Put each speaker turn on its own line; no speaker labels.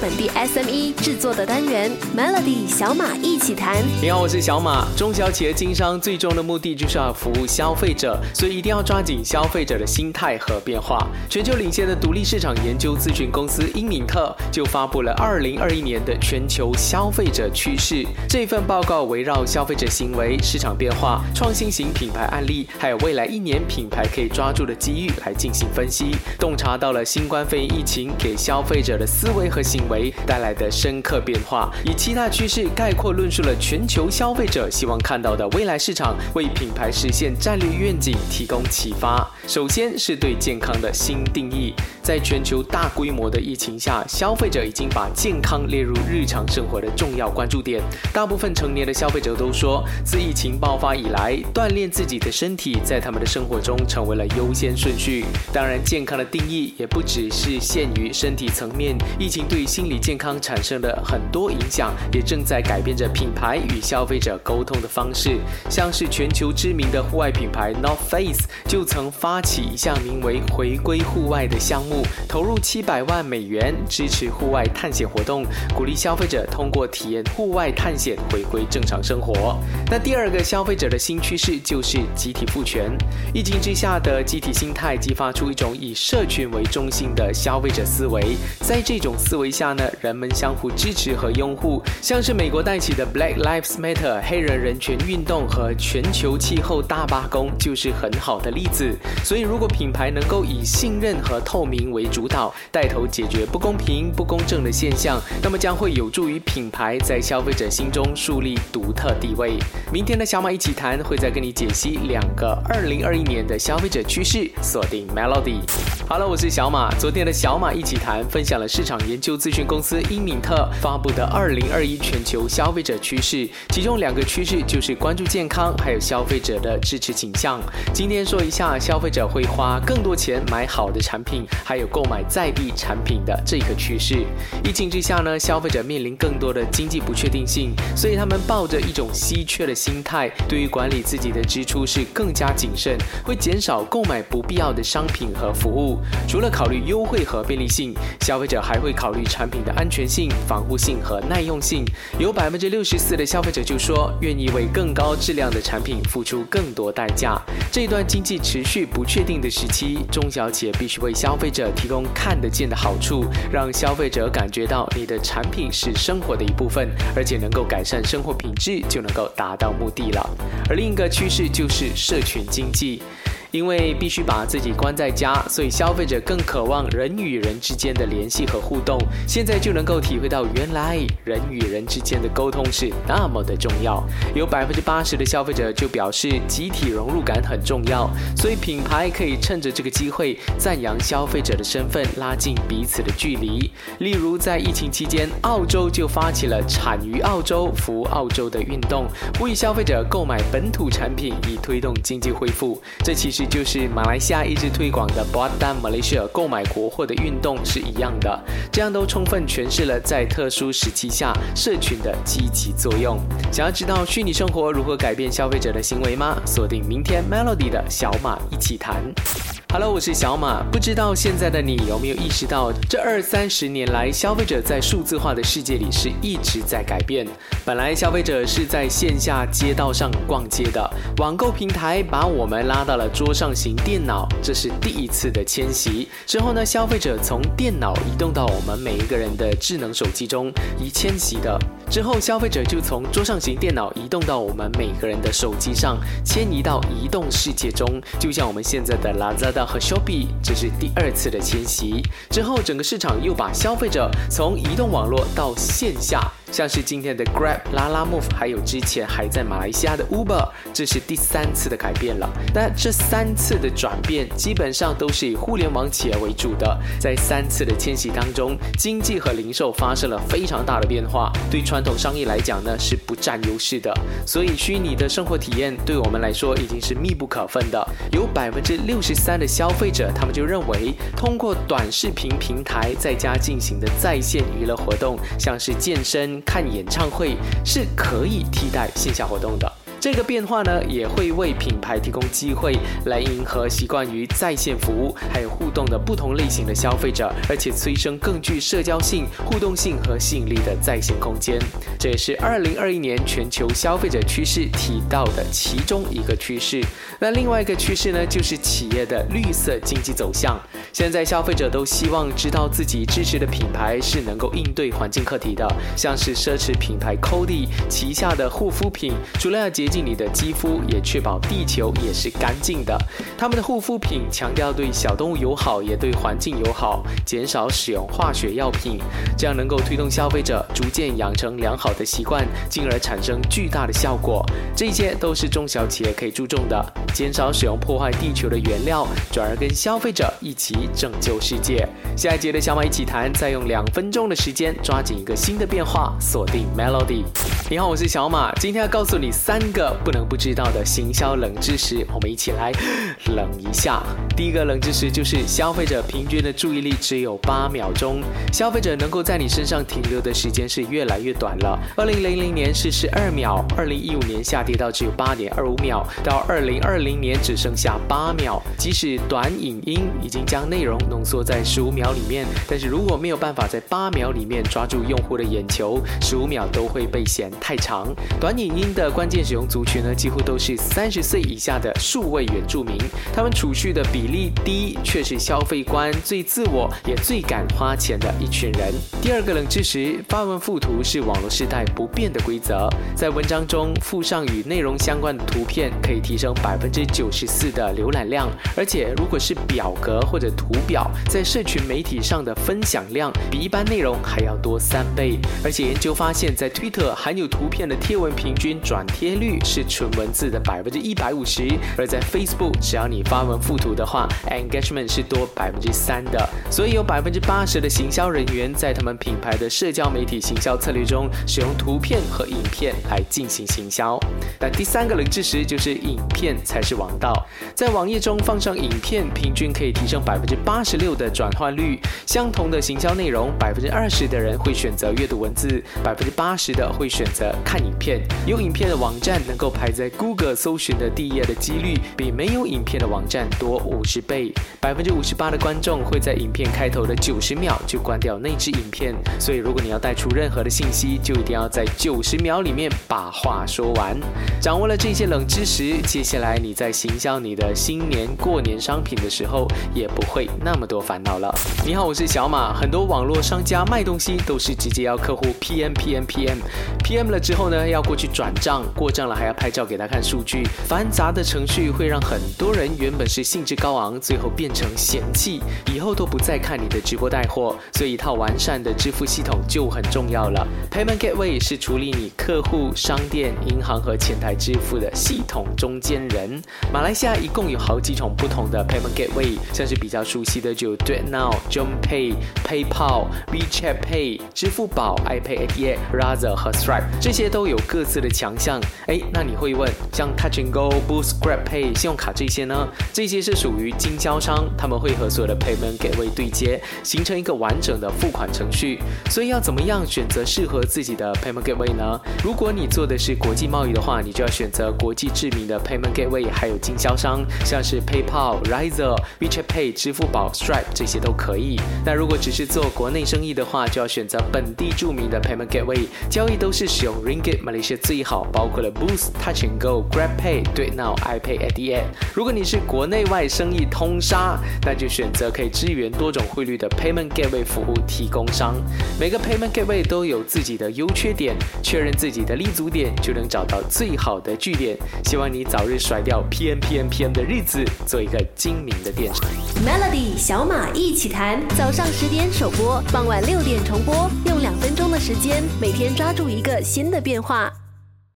本地 SME 制作的单元 Melody 小马一起谈。
你好，我是小马。中小企业经商最终的目的就是要服务消费者，所以一定要抓紧消费者的心态和变化。全球领先的独立市场研究咨询公司英敏特就发布了二零二一年的全球消费者趋势。这份报告围绕消费者行为、市场变化、创新型品牌案例，还有未来一年品牌可以抓住的机遇来进行分析，洞察到了新冠肺炎疫情给消费者的思维和行为带来的深刻变化，以七大趋势概括论述了全球消费者希望看到的未来市场，为品牌实现战略愿景提供启发。首先是对健康的新定义，在全球大规模的疫情下，消费者已经把健康列入日常生活的重要关注点。大部分成年的消费者都说，自疫情爆发以来，锻炼自己的身体在他们的生活中成为了优先顺序。当然，健康的定义也不只是限于身体层面，疫情对心理健康产生了很多影响，也正在改变着品牌与消费者沟通的方式。像是全球知名的户外品牌 North Face 就曾发起一项名为“回归户外”的项目，投入七百万美元支持户外探险活动，鼓励消费者通过体验户外探险回归正常生活。那第二个消费者的新趋势就是集体赋权。疫情之下的集体心态激发出一种以社群为中心的消费者思维。在这种思维下呢，人们相互支持和拥护，像是美国带起的 Black Lives Matter 黑人人权运动和全球气候大罢工就是很好的例子。所以，如果品牌能够以信任和透明为主导，带头解决不公平、不公正的现象，那么将会有助于品牌在消费者心中树立独特地位。明天的小马一起谈会再跟你解析两个二零二一年的消费者趋势，锁定 Melody。好了，我是小马。昨天的小马一起谈分享了市场研究咨公司英敏特发布的二零二一全球消费者趋势，其中两个趋势就是关注健康，还有消费者的支持倾向。今天说一下消费者会花更多钱买好的产品，还有购买在地产品的这个趋势。疫情之下呢，消费者面临更多的经济不确定性，所以他们抱着一种稀缺的心态，对于管理自己的支出是更加谨慎，会减少购买不必要的商品和服务。除了考虑优惠和便利性，消费者还会考虑产品的安全性、防护性和耐用性。有百分之六十四的消费者就说愿意为更高质量的产品付出更多代价。这段经济持续不确定的时期，中小企业必须为消费者提供看得见的好处，让消费者感觉到你的产品是生活的一部分，而且能够改善生活品质，就能够达到目的了。而另一个趋势就是社群经济。因为必须把自己关在家，所以消费者更渴望人与人之间的联系和互动。现在就能够体会到，原来人与人之间的沟通是那么的重要。有百分之八十的消费者就表示，集体融入感很重要，所以品牌可以趁着这个机会赞扬消费者的身份，拉近彼此的距离。例如，在疫情期间，澳洲就发起了“产于澳洲，服澳洲”的运动，呼吁消费者购买本土产品，以推动经济恢复。这其实。就是马来西亚一直推广的 “Buy Malaysia” 购买国货的运动是一样的，这样都充分诠释了在特殊时期下社群的积极作用。想要知道虚拟生活如何改变消费者的行为吗？锁定明天 Melody 的小马一起谈。Hello，我是小马。不知道现在的你有没有意识到，这二三十年来，消费者在数字化的世界里是一直在改变。本来消费者是在线下街道上逛街的，网购平台把我们拉到了桌上型电脑，这是第一次的迁徙。之后呢，消费者从电脑移动到我们每一个人的智能手机中，以迁徙的。之后，消费者就从桌上型电脑移动到我们每个人的手机上，迁移到移动世界中，就像我们现在的 Lazada。和 Shopee，这是第二次的迁徙。之后，整个市场又把消费者从移动网络到线下。像是今天的 Grab、拉拉 Move，还有之前还在马来西亚的 Uber，这是第三次的改变了。但这三次的转变基本上都是以互联网企业为主的。在三次的迁徙当中，经济和零售发生了非常大的变化，对传统商业来讲呢是不占优势的。所以虚拟的生活体验对我们来说已经是密不可分的。有百分之六十三的消费者，他们就认为通过短视频平台在家进行的在线娱乐活动，像是健身。看演唱会是可以替代线下活动的。这个变化呢，也会为品牌提供机会，来迎合习惯于在线服务还有互动的不同类型的消费者，而且催生更具社交性、互动性和吸引力的在线空间。这也是二零二一年全球消费者趋势提到的其中一个趋势。那另外一个趋势呢，就是企业的绿色经济走向。现在消费者都希望知道自己支持的品牌是能够应对环境课题的，像是奢侈品牌 Cody 旗下的护肤品，除了要净你的肌肤，也确保地球也是干净的。他们的护肤品强调对小动物友好，也对环境友好，减少使用化学药品，这样能够推动消费者逐渐养成良好的习惯，进而产生巨大的效果。这些都是中小企业可以注重的，减少使用破坏地球的原料，转而跟消费者一起。拯救世界。下一节的小马一起谈，再用两分钟的时间抓紧一个新的变化，锁定 Melody。你好，我是小马，今天要告诉你三个不能不知道的行销冷知识，我们一起来冷一下。第一个冷知识就是消费者平均的注意力只有八秒钟，消费者能够在你身上停留的时间是越来越短了。二零零零年是十二秒，二零一五年下跌到只有八点二五秒，到二零二零年只剩下八秒。即使短影音已经将内容浓缩在十五秒里面，但是如果没有办法在八秒里面抓住用户的眼球，十五秒都会被嫌太长。短影音的关键使用族群呢，几乎都是三十岁以下的数位原住民，他们储蓄的比例低，却是消费观最自我也最敢花钱的一群人。第二个冷知识：发文附图是网络时代不变的规则，在文章中附上与内容相关的图片，可以提升百分之九十四的浏览量，而且如果是表格或者图表。在社群媒体上的分享量比一般内容还要多三倍，而且研究发现，在 Twitter 含有图片的贴文平均转贴率是纯文字的百分之一百五十，而在 Facebook 只要你发文附图的话，engagement 是多百分之三的。所以有百分之八十的行销人员在他们品牌的社交媒体行销策略中使用图片和影片来进行行销。但第三个冷知识就是影片才是王道，在网页中放上影片，平均可以提升百分之八十。六的转换率，相同的行销内容，百分之二十的人会选择阅读文字，百分之八十的会选择看影片。有影片的网站能够排在 Google 搜寻的第一页的几率，比没有影片的网站多五十倍。百分之五十八的观众会在影片开头的九十秒就关掉那支影片。所以，如果你要带出任何的信息，就一定要在九十秒里面把话说完。掌握了这些冷知识，接下来你在行销你的新年过年商品的时候，也不会那么。那么多烦恼了。你好，我是小马。很多网络商家卖东西都是直接要客户 PM PM PM PM 了之后呢，要过去转账，过账了还要拍照给他看数据。繁杂的程序会让很多人原本是兴致高昂，最后变成嫌弃，以后都不再看你的直播带货。所以一套完善的支付系统就很重要了。Payment Gateway 是处理你客户、商店、银行和前台支付的系统中间人。马来西亚一共有好几种不同的 Payment Gateway，像是比较熟悉的。就 Do It Now、Jump Pay、PayPal、WeChat Pay、支付宝、iPay、ATM、Razer 和 Stripe，这些都有各自的强项。哎，那你会问，像 Touch and Go、Boost、Grab Pay、信用卡这些呢？这些是属于经销商，他们会和所有的 Payment Gateway 对接，形成一个完整的付款程序。所以要怎么样选择适合自己的 Payment Gateway 呢？如果你做的是国际贸易的话，你就要选择国际知名的 Payment Gateway，还有经销商，像是 PayPal、Razer、WeChat Pay、支付宝。Stripe 这些都可以。那如果只是做国内生意的话，就要选择本地著名的 Payment Gateway，交易都是使用 Ringgit Malaysia 最好，包括了 Boost、Touch and Go、Grab Pay、对 Now、iPay at the end。如果你是国内外生意通杀，那就选择可以支援多种汇率的 Payment Gateway 服务提供商。每个 Payment Gateway 都有自己的优缺点，确认自己的立足点，就能找到最好的据点。希望你早日甩掉 PM PM PM 的日子，做一个精明的电商。
Melody。小马一起谈，早上十点首播，傍晚六点重播，用两分钟的时间，每天抓住一个新的变化。